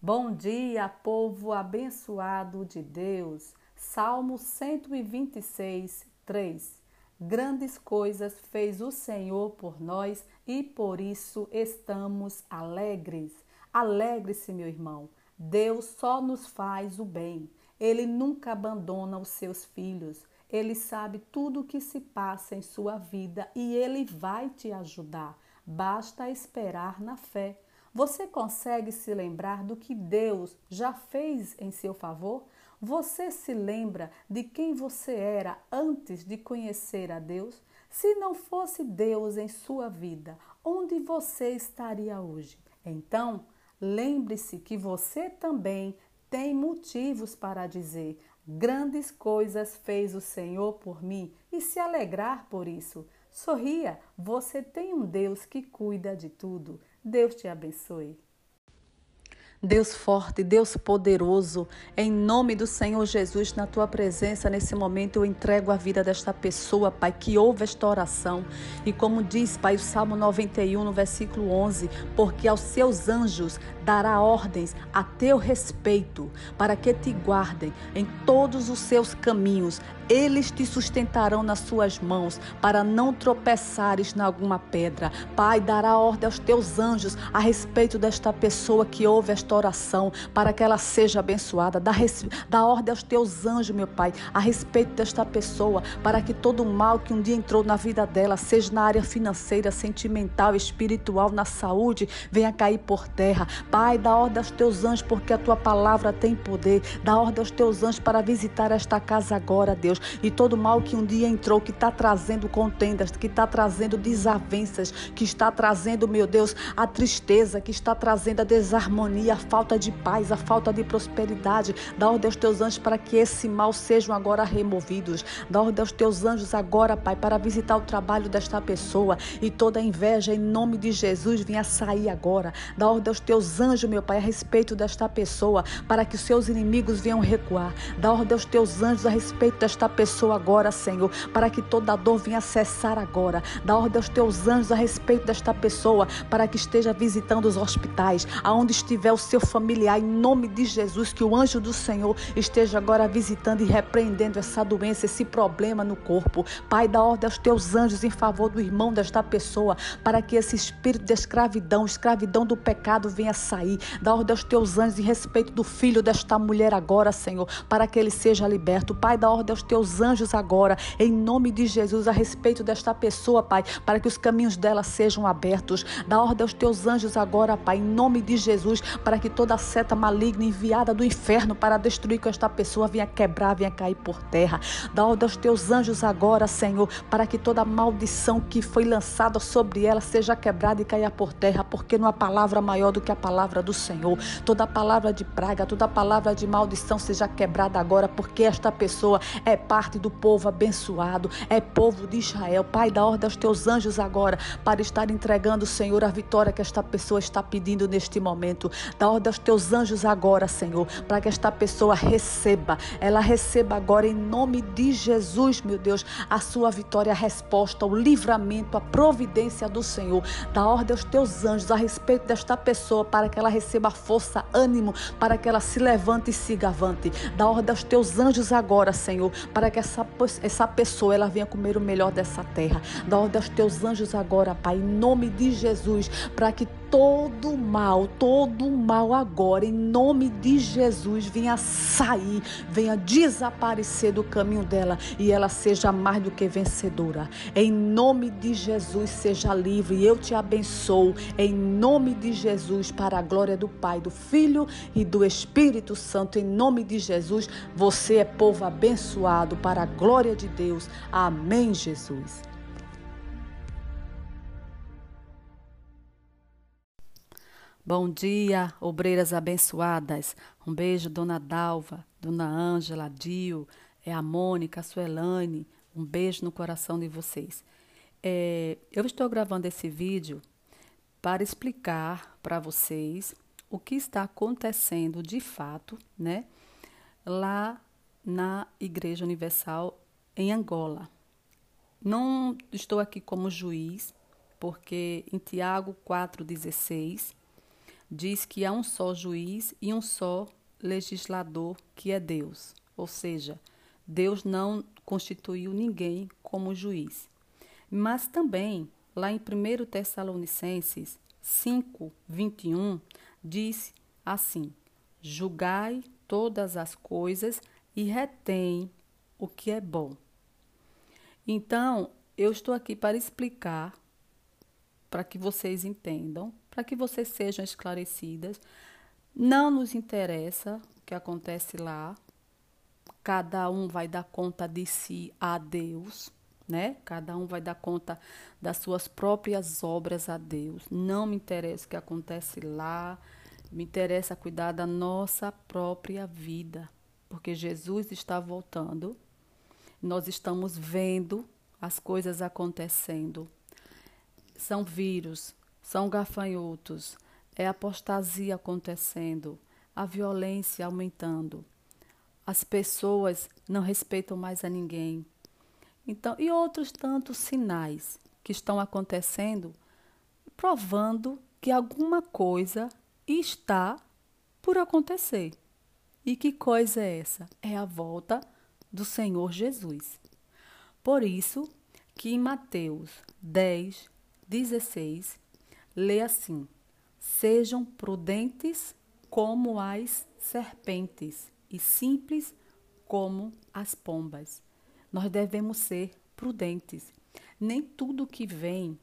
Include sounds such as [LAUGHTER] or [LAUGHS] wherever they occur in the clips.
Bom dia, povo abençoado de Deus. Salmo 126, 3. Grandes coisas fez o Senhor por nós e por isso estamos alegres. Alegre-se, meu irmão. Deus só nos faz o bem. Ele nunca abandona os seus filhos. Ele sabe tudo o que se passa em sua vida e ele vai te ajudar. Basta esperar na fé. Você consegue se lembrar do que Deus já fez em seu favor? Você se lembra de quem você era antes de conhecer a Deus? Se não fosse Deus em sua vida, onde você estaria hoje? Então, lembre-se que você também tem motivos para dizer: grandes coisas fez o Senhor por mim e se alegrar por isso. Sorria, você tem um Deus que cuida de tudo. Deus te abençoe. Deus forte, Deus poderoso, em nome do Senhor Jesus, na tua presença, nesse momento eu entrego a vida desta pessoa, Pai, que ouve esta oração. E como diz, Pai, o Salmo 91, no versículo 11: Porque aos seus anjos dará ordens a teu respeito, para que te guardem em todos os seus caminhos. Eles te sustentarão nas suas mãos, para não tropeçares em alguma pedra. Pai, dará ordem aos teus anjos a respeito desta pessoa que ouve esta oração, para que ela seja abençoada. Dá, dá ordem aos teus anjos, meu Pai, a respeito desta pessoa, para que todo o mal que um dia entrou na vida dela, seja na área financeira, sentimental, espiritual, na saúde, venha cair por terra. Pai, dá ordem aos teus anjos, porque a tua palavra tem poder. Dá ordem aos teus anjos para visitar esta casa agora, Deus. Deus, e todo mal que um dia entrou, que está trazendo contendas, que está trazendo desavenças, que está trazendo, meu Deus, a tristeza, que está trazendo a desarmonia, a falta de paz, a falta de prosperidade. Dá ordem aos teus anjos para que esse mal sejam agora removidos. Dá ordem aos teus anjos agora, Pai, para visitar o trabalho desta pessoa e toda inveja, em nome de Jesus, venha sair agora. Dá ordem aos teus anjos, meu Pai, a respeito desta pessoa, para que os seus inimigos venham recuar. Dá ordem aos teus anjos a respeito desta esta pessoa agora, Senhor, para que toda dor venha cessar agora. Dá ordem aos teus anjos a respeito desta pessoa, para que esteja visitando os hospitais, aonde estiver o seu familiar, em nome de Jesus, que o anjo do Senhor esteja agora visitando e repreendendo essa doença, esse problema no corpo. Pai, dá ordem aos teus anjos em favor do irmão desta pessoa, para que esse espírito de escravidão, escravidão do pecado venha sair. Dá ordem aos teus anjos em respeito do filho desta mulher agora, Senhor, para que ele seja liberto. Pai, dá ordem aos teus teus anjos agora, em nome de Jesus, a respeito desta pessoa, Pai, para que os caminhos dela sejam abertos. Dá ordem aos teus anjos agora, Pai, em nome de Jesus, para que toda seta maligna enviada do inferno para destruir com esta pessoa venha quebrar, venha cair por terra. Dá ordem aos teus anjos agora, Senhor, para que toda maldição que foi lançada sobre ela seja quebrada e caia por terra, porque não há palavra maior do que a palavra do Senhor. Toda palavra de praga, toda palavra de maldição seja quebrada agora, porque esta pessoa é parte do povo abençoado, é povo de Israel. Pai, dá ordem aos teus anjos agora para estar entregando, Senhor, a vitória que esta pessoa está pedindo neste momento. Dá ordem aos teus anjos agora, Senhor, para que esta pessoa receba, ela receba agora em nome de Jesus, meu Deus, a sua vitória, a resposta, o livramento, a providência do Senhor. Dá ordem aos teus anjos a respeito desta pessoa para que ela receba força, ânimo, para que ela se levante e siga avante. Dá ordem aos teus anjos agora, Senhor, para que essa, essa pessoa ela venha comer o melhor dessa terra. Dá ordem aos teus anjos agora, Pai, em nome de Jesus, para que todo mal, todo mal agora, em nome de Jesus, venha sair, venha desaparecer do caminho dela e ela seja mais do que vencedora. Em nome de Jesus, seja livre. Eu te abençoo, em nome de Jesus, para a glória do Pai, do Filho e do Espírito Santo. Em nome de Jesus, você é povo abençoado para a glória de Deus. Amém, Jesus. Bom dia, obreiras abençoadas. Um beijo, dona Dalva, dona Ângela, Dio, é a Mônica, a Suelane. Um beijo no coração de vocês. É, eu estou gravando esse vídeo para explicar para vocês o que está acontecendo de fato, né? Lá na Igreja Universal em Angola. Não estou aqui como juiz, porque em Tiago 4,16 diz que há um só juiz e um só legislador, que é Deus. Ou seja, Deus não constituiu ninguém como juiz. Mas também, lá em 1 Tessalonicenses 5, 21, diz assim: Julgai todas as coisas e retém o que é bom. Então, eu estou aqui para explicar, para que vocês entendam, para que vocês sejam esclarecidas. Não nos interessa o que acontece lá. Cada um vai dar conta de si a Deus, né? Cada um vai dar conta das suas próprias obras a Deus. Não me interessa o que acontece lá. Me interessa cuidar da nossa própria vida, porque Jesus está voltando. Nós estamos vendo as coisas acontecendo. São vírus, são gafanhotos, é apostasia acontecendo, a violência aumentando. As pessoas não respeitam mais a ninguém. Então, e outros tantos sinais que estão acontecendo, provando que alguma coisa está por acontecer. E que coisa é essa? É a volta do Senhor Jesus. Por isso que em Mateus 10, 16, lê assim: Sejam prudentes como as serpentes e simples como as pombas. Nós devemos ser prudentes. Nem tudo que vem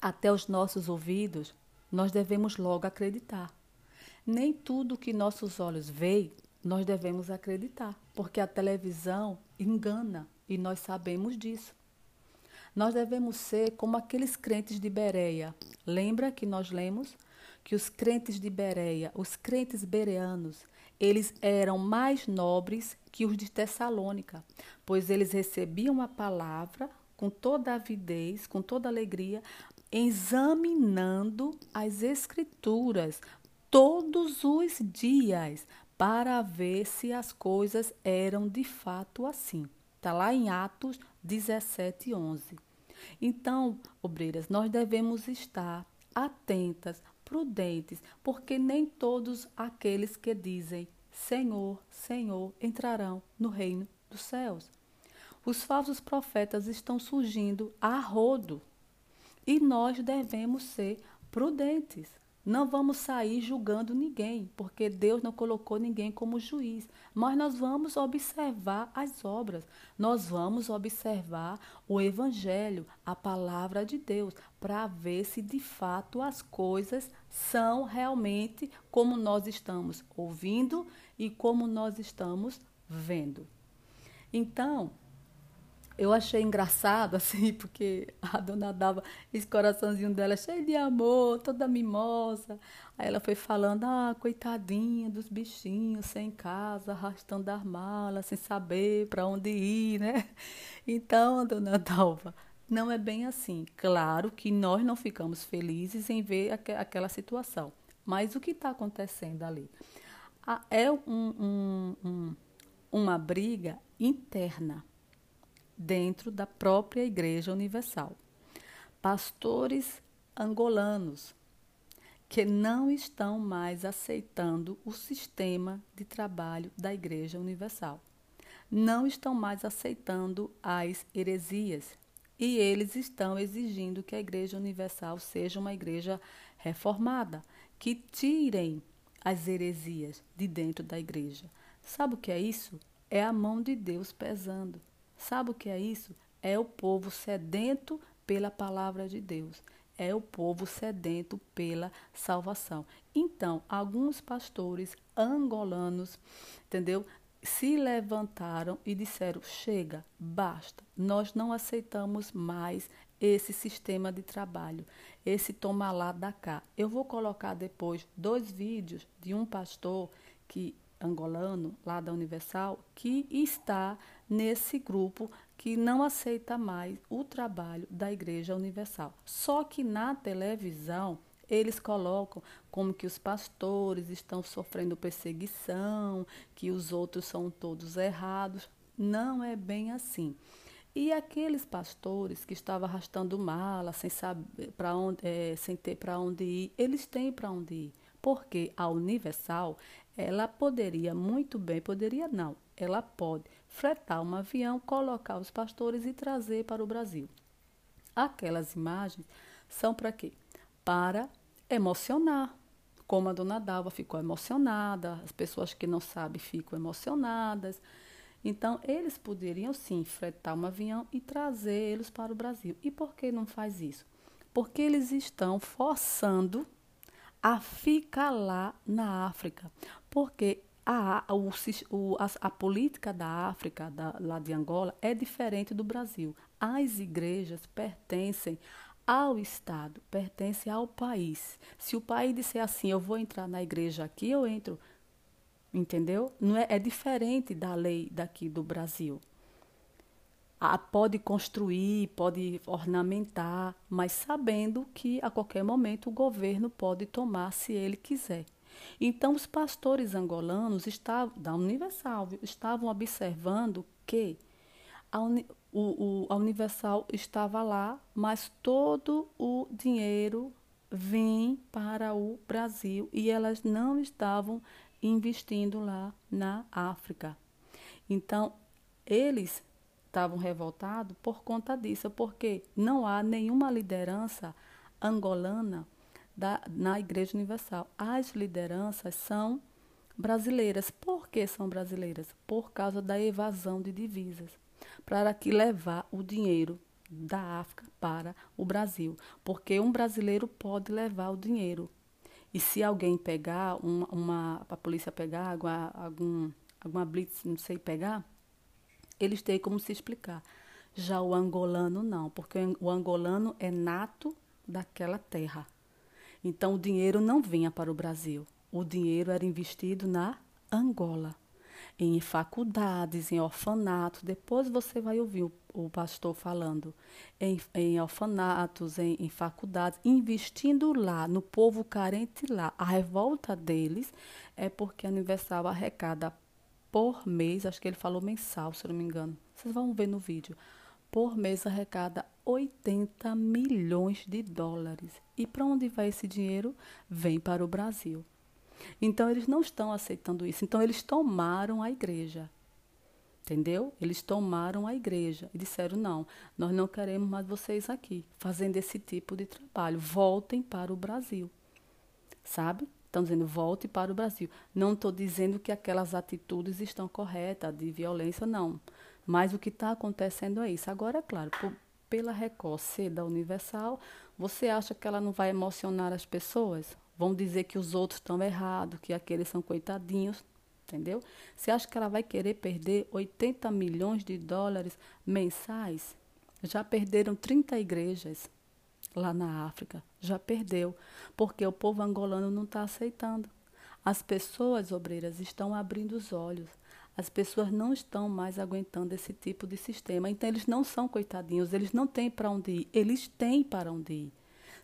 até os nossos ouvidos nós devemos logo acreditar. Nem tudo que nossos olhos veem, nós devemos acreditar, porque a televisão engana e nós sabemos disso. Nós devemos ser como aqueles crentes de Bereia. Lembra que nós lemos que os crentes de Bereia, os crentes bereanos, eles eram mais nobres que os de Tessalônica, pois eles recebiam a palavra com toda avidez, com toda alegria, examinando as Escrituras todos os dias para ver se as coisas eram de fato assim. Está lá em Atos 17, 11. Então, obreiras, nós devemos estar atentas, prudentes, porque nem todos aqueles que dizem Senhor, Senhor entrarão no reino dos céus. Os falsos profetas estão surgindo a rodo e nós devemos ser prudentes. Não vamos sair julgando ninguém, porque Deus não colocou ninguém como juiz. Mas nós vamos observar as obras, nós vamos observar o Evangelho, a palavra de Deus, para ver se de fato as coisas são realmente como nós estamos ouvindo e como nós estamos vendo. Então, eu achei engraçado, [LAUGHS] assim, porque a dona dava esse coraçãozinho dela cheio de amor, toda mimosa. Aí ela foi falando, ah, coitadinha dos bichinhos, sem casa, arrastando as malas, sem saber para onde ir, né? [LAUGHS] Então, dona Dalva, não é bem assim. Claro que nós não ficamos felizes em ver aqu aquela situação. Mas o que está acontecendo ali? Ah, é um, um, um, uma briga interna dentro da própria Igreja Universal. Pastores angolanos que não estão mais aceitando o sistema de trabalho da Igreja Universal. Não estão mais aceitando as heresias e eles estão exigindo que a Igreja Universal seja uma igreja reformada, que tirem as heresias de dentro da igreja. Sabe o que é isso? É a mão de Deus pesando. Sabe o que é isso? É o povo sedento pela palavra de Deus. É o povo sedento pela salvação. Então, alguns pastores angolanos, entendeu? Se levantaram e disseram: chega, basta, nós não aceitamos mais esse sistema de trabalho, esse tomar lá da cá. Eu vou colocar depois dois vídeos de um pastor que angolano lá da Universal que está nesse grupo que não aceita mais o trabalho da Igreja Universal. Só que na televisão eles colocam como que os pastores estão sofrendo perseguição, que os outros são todos errados. Não é bem assim. E aqueles pastores que estavam arrastando mala, sem saber para onde, é, sem ter para onde ir, eles têm para onde ir, porque a Universal ela poderia muito bem, poderia não, ela pode fretar um avião, colocar os pastores e trazer para o Brasil. Aquelas imagens são para quê? Para emocionar. Como a dona Dalva ficou emocionada, as pessoas que não sabem ficam emocionadas. Então, eles poderiam sim fretar um avião e trazer eles para o Brasil. E por que não faz isso? Porque eles estão forçando a ficar lá na África. Porque a, o, a, a, política da África, da, lá de Angola, é diferente do Brasil. As igrejas pertencem ao Estado, pertencem ao país. Se o país disser assim, eu vou entrar na igreja aqui, eu entro. Entendeu? Não é, é diferente da lei daqui do Brasil. Ah, pode construir, pode ornamentar, mas sabendo que a qualquer momento o governo pode tomar se ele quiser. Então, os pastores angolanos estavam, da Universal estavam observando que a, Uni, o, o, a Universal estava lá, mas todo o dinheiro vem para o Brasil e elas não estavam investindo lá na África. Então, eles estavam revoltados por conta disso, porque não há nenhuma liderança angolana da, na Igreja Universal. As lideranças são brasileiras. Por que são brasileiras? Por causa da evasão de divisas, para que levar o dinheiro da África para o Brasil, porque um brasileiro pode levar o dinheiro. E se alguém pegar, uma, uma a polícia pegar, alguma, algum, alguma blitz, não sei, pegar, eles têm como se explicar. Já o angolano não, porque o angolano é nato daquela terra. Então o dinheiro não vinha para o Brasil. O dinheiro era investido na Angola, em faculdades, em orfanatos. Depois você vai ouvir o, o pastor falando em, em orfanatos, em, em faculdades, investindo lá, no povo carente lá. A revolta deles é porque a Universal arrecada por mês, acho que ele falou mensal, se não me engano. Vocês vão ver no vídeo. Por mês arrecada 80 milhões de dólares. E para onde vai esse dinheiro? Vem para o Brasil. Então eles não estão aceitando isso. Então eles tomaram a igreja. Entendeu? Eles tomaram a igreja e disseram: não, nós não queremos mais vocês aqui fazendo esse tipo de trabalho. Voltem para o Brasil. Sabe? Estão dizendo volte para o Brasil. Não estou dizendo que aquelas atitudes estão corretas de violência, não. Mas o que está acontecendo é isso. Agora, é claro, por, pela Record ser da Universal, você acha que ela não vai emocionar as pessoas? Vão dizer que os outros estão errados, que aqueles são coitadinhos, entendeu? Você acha que ela vai querer perder 80 milhões de dólares mensais? Já perderam 30 igrejas lá na África. Já perdeu, porque o povo angolano não está aceitando. As pessoas obreiras estão abrindo os olhos. As pessoas não estão mais aguentando esse tipo de sistema. Então, eles não são coitadinhos, eles não têm para onde ir. Eles têm para onde ir.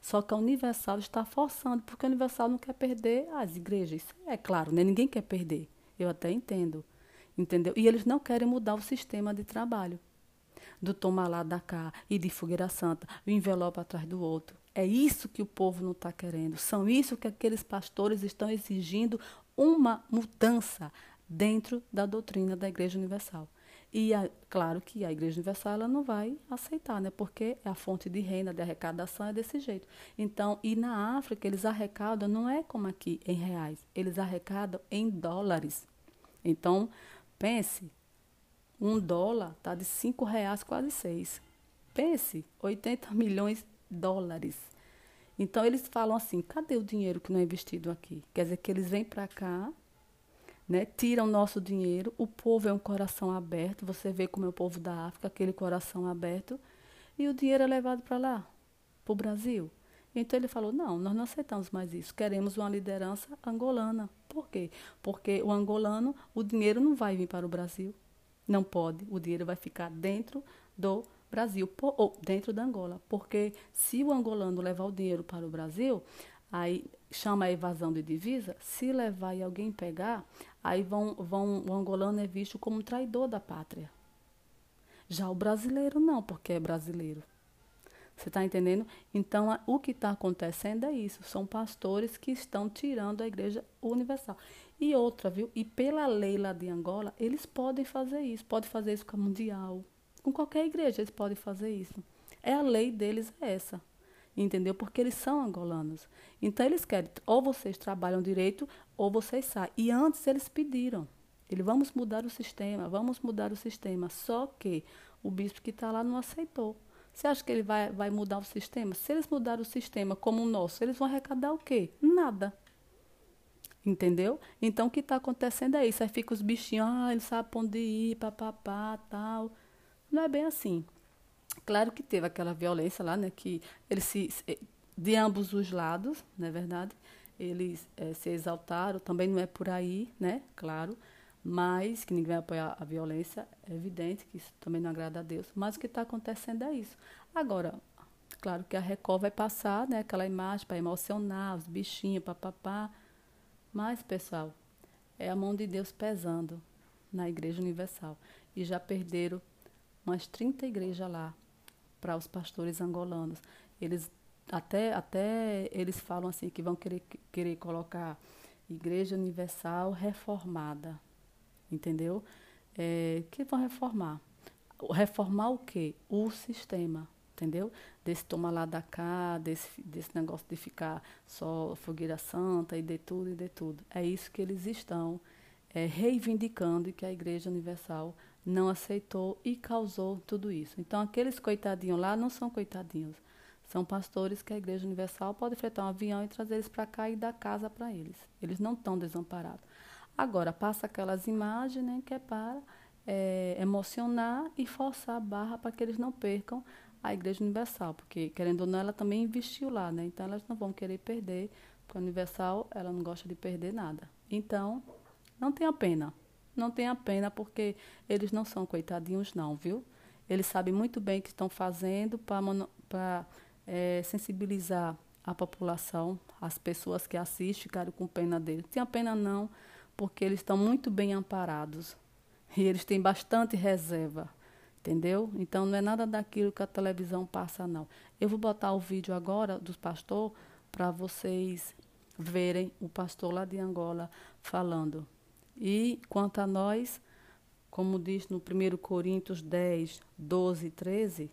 Só que a Universal está forçando, porque a Universal não quer perder as igrejas. É claro, né? ninguém quer perder. Eu até entendo. Entendeu? E eles não querem mudar o sistema de trabalho do tomar lá da cá e de fogueira santa, o envelope atrás do outro. É isso que o povo não está querendo. São isso que aqueles pastores estão exigindo uma mudança dentro da doutrina da Igreja Universal. E claro que a Igreja Universal ela não vai aceitar, né? Porque é a fonte de renda, de arrecadação é desse jeito. Então, e na África eles arrecadam não é como aqui em reais, eles arrecadam em dólares. Então, pense, um dólar está de cinco reais, quase seis. Pense, 80 [LAUGHS] milhões de dólares. Então eles falam assim: cadê o dinheiro que não é investido aqui? Quer dizer que eles vêm para cá, né, tiram nosso dinheiro. O povo é um coração aberto. Você vê como é o povo da África, aquele coração aberto. E o dinheiro é levado para lá, para o Brasil. Então ele falou: não, nós não aceitamos mais isso. Queremos uma liderança angolana. Por quê? Porque o angolano, o dinheiro não vai vir para o Brasil. Não pode, o dinheiro vai ficar dentro do Brasil, ou dentro da Angola. Porque se o angolano levar o dinheiro para o Brasil, aí chama a evasão de divisa, se levar e alguém pegar, aí vão, vão, o angolano é visto como traidor da pátria. Já o brasileiro não, porque é brasileiro. Você está entendendo? Então, o que está acontecendo é isso. São pastores que estão tirando a igreja universal. E outra, viu? E pela lei lá de Angola, eles podem fazer isso. Podem fazer isso com a mundial. Com qualquer igreja eles podem fazer isso. É a lei deles é essa. Entendeu? Porque eles são angolanos. Então eles querem, ou vocês trabalham direito, ou vocês saem. E antes eles pediram. Ele, vamos mudar o sistema, vamos mudar o sistema. Só que o bispo que está lá não aceitou. Você acha que ele vai, vai mudar o sistema? Se eles mudarem o sistema como o nosso, eles vão arrecadar o quê? Nada. Entendeu? Então o que está acontecendo é isso. Aí fica os bichinhos, ah, ele sabe onde ir, papapá, tal. Não é bem assim. Claro que teve aquela violência lá, né? Que eles se. De ambos os lados, não é verdade? Eles é, se exaltaram, também não é por aí, né? Claro mas que ninguém vai apoiar a violência, é evidente que isso também não agrada a Deus. Mas o que está acontecendo é isso. Agora, claro que a Record vai passar né, aquela imagem para emocionar os bichinhos, papapá. Mas, pessoal, é a mão de Deus pesando na Igreja Universal. E já perderam umas 30 igrejas lá para os pastores angolanos. Eles até, até eles falam assim que vão querer, querer colocar Igreja Universal reformada entendeu? É, que vão reformar. Reformar o quê? O sistema, entendeu? Desse tomar lá da cá, desse, desse negócio de ficar só fogueira santa e de tudo e de tudo. É isso que eles estão é, reivindicando e que a Igreja Universal não aceitou e causou tudo isso. Então, aqueles coitadinhos lá não são coitadinhos. São pastores que a Igreja Universal pode fretar um avião e trazer eles para cá e dar casa para eles. Eles não estão desamparados. Agora, passa aquelas imagens né, que é para é, emocionar e forçar a barra para que eles não percam a Igreja Universal, porque, querendo ou não, ela também investiu lá, né? Então, elas não vão querer perder, porque a Universal, ela não gosta de perder nada. Então, não tenha pena. Não tenha pena, porque eles não são coitadinhos, não, viu? Eles sabem muito bem o que estão fazendo para é, sensibilizar a população, as pessoas que assistem, ficaram com pena deles. Não tenha pena, não porque eles estão muito bem amparados e eles têm bastante reserva, entendeu? Então não é nada daquilo que a televisão passa, não. Eu vou botar o vídeo agora dos pastor para vocês verem o pastor lá de Angola falando. E quanto a nós, como diz no 1 Coríntios 10, 12 e 13,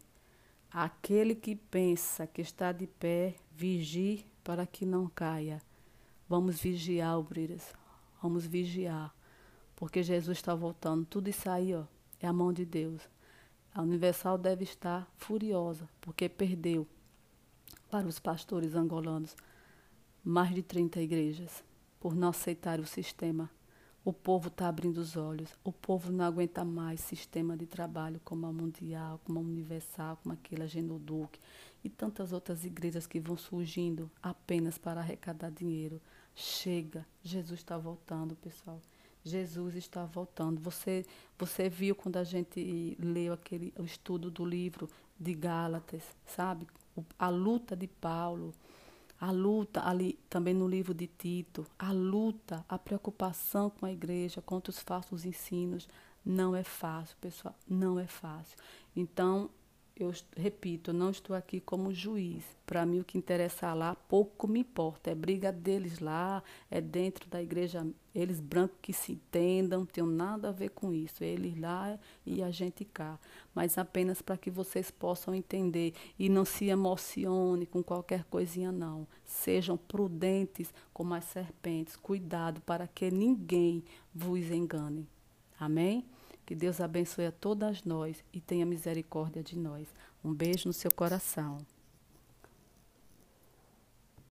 aquele que pensa que está de pé, vigie para que não caia. Vamos vigiar, obreiras. Vamos vigiar, porque Jesus está voltando. Tudo isso aí, ó, é a mão de Deus. A Universal deve estar furiosa, porque perdeu para os pastores angolanos mais de 30 igrejas por não aceitar o sistema. O povo está abrindo os olhos. O povo não aguenta mais sistema de trabalho como a Mundial, como a Universal, como aquela Genoduc e tantas outras igrejas que vão surgindo apenas para arrecadar dinheiro. Chega, Jesus está voltando, pessoal. Jesus está voltando. Você, você viu quando a gente leu aquele o estudo do livro de Gálatas, sabe? A luta de Paulo, a luta ali também no livro de Tito, a luta, a preocupação com a igreja contra os falsos ensinos não é fácil, pessoal, não é fácil. Então, eu repito, eu não estou aqui como juiz. Para mim, o que interessa lá, pouco me importa. É briga deles lá, é dentro da igreja, eles brancos que se entendam, não tenho nada a ver com isso. Eles lá e a gente cá. Mas apenas para que vocês possam entender e não se emocione com qualquer coisinha, não. Sejam prudentes como as serpentes. Cuidado para que ninguém vos engane. Amém? Que Deus abençoe a todas nós e tenha misericórdia de nós. Um beijo no seu coração.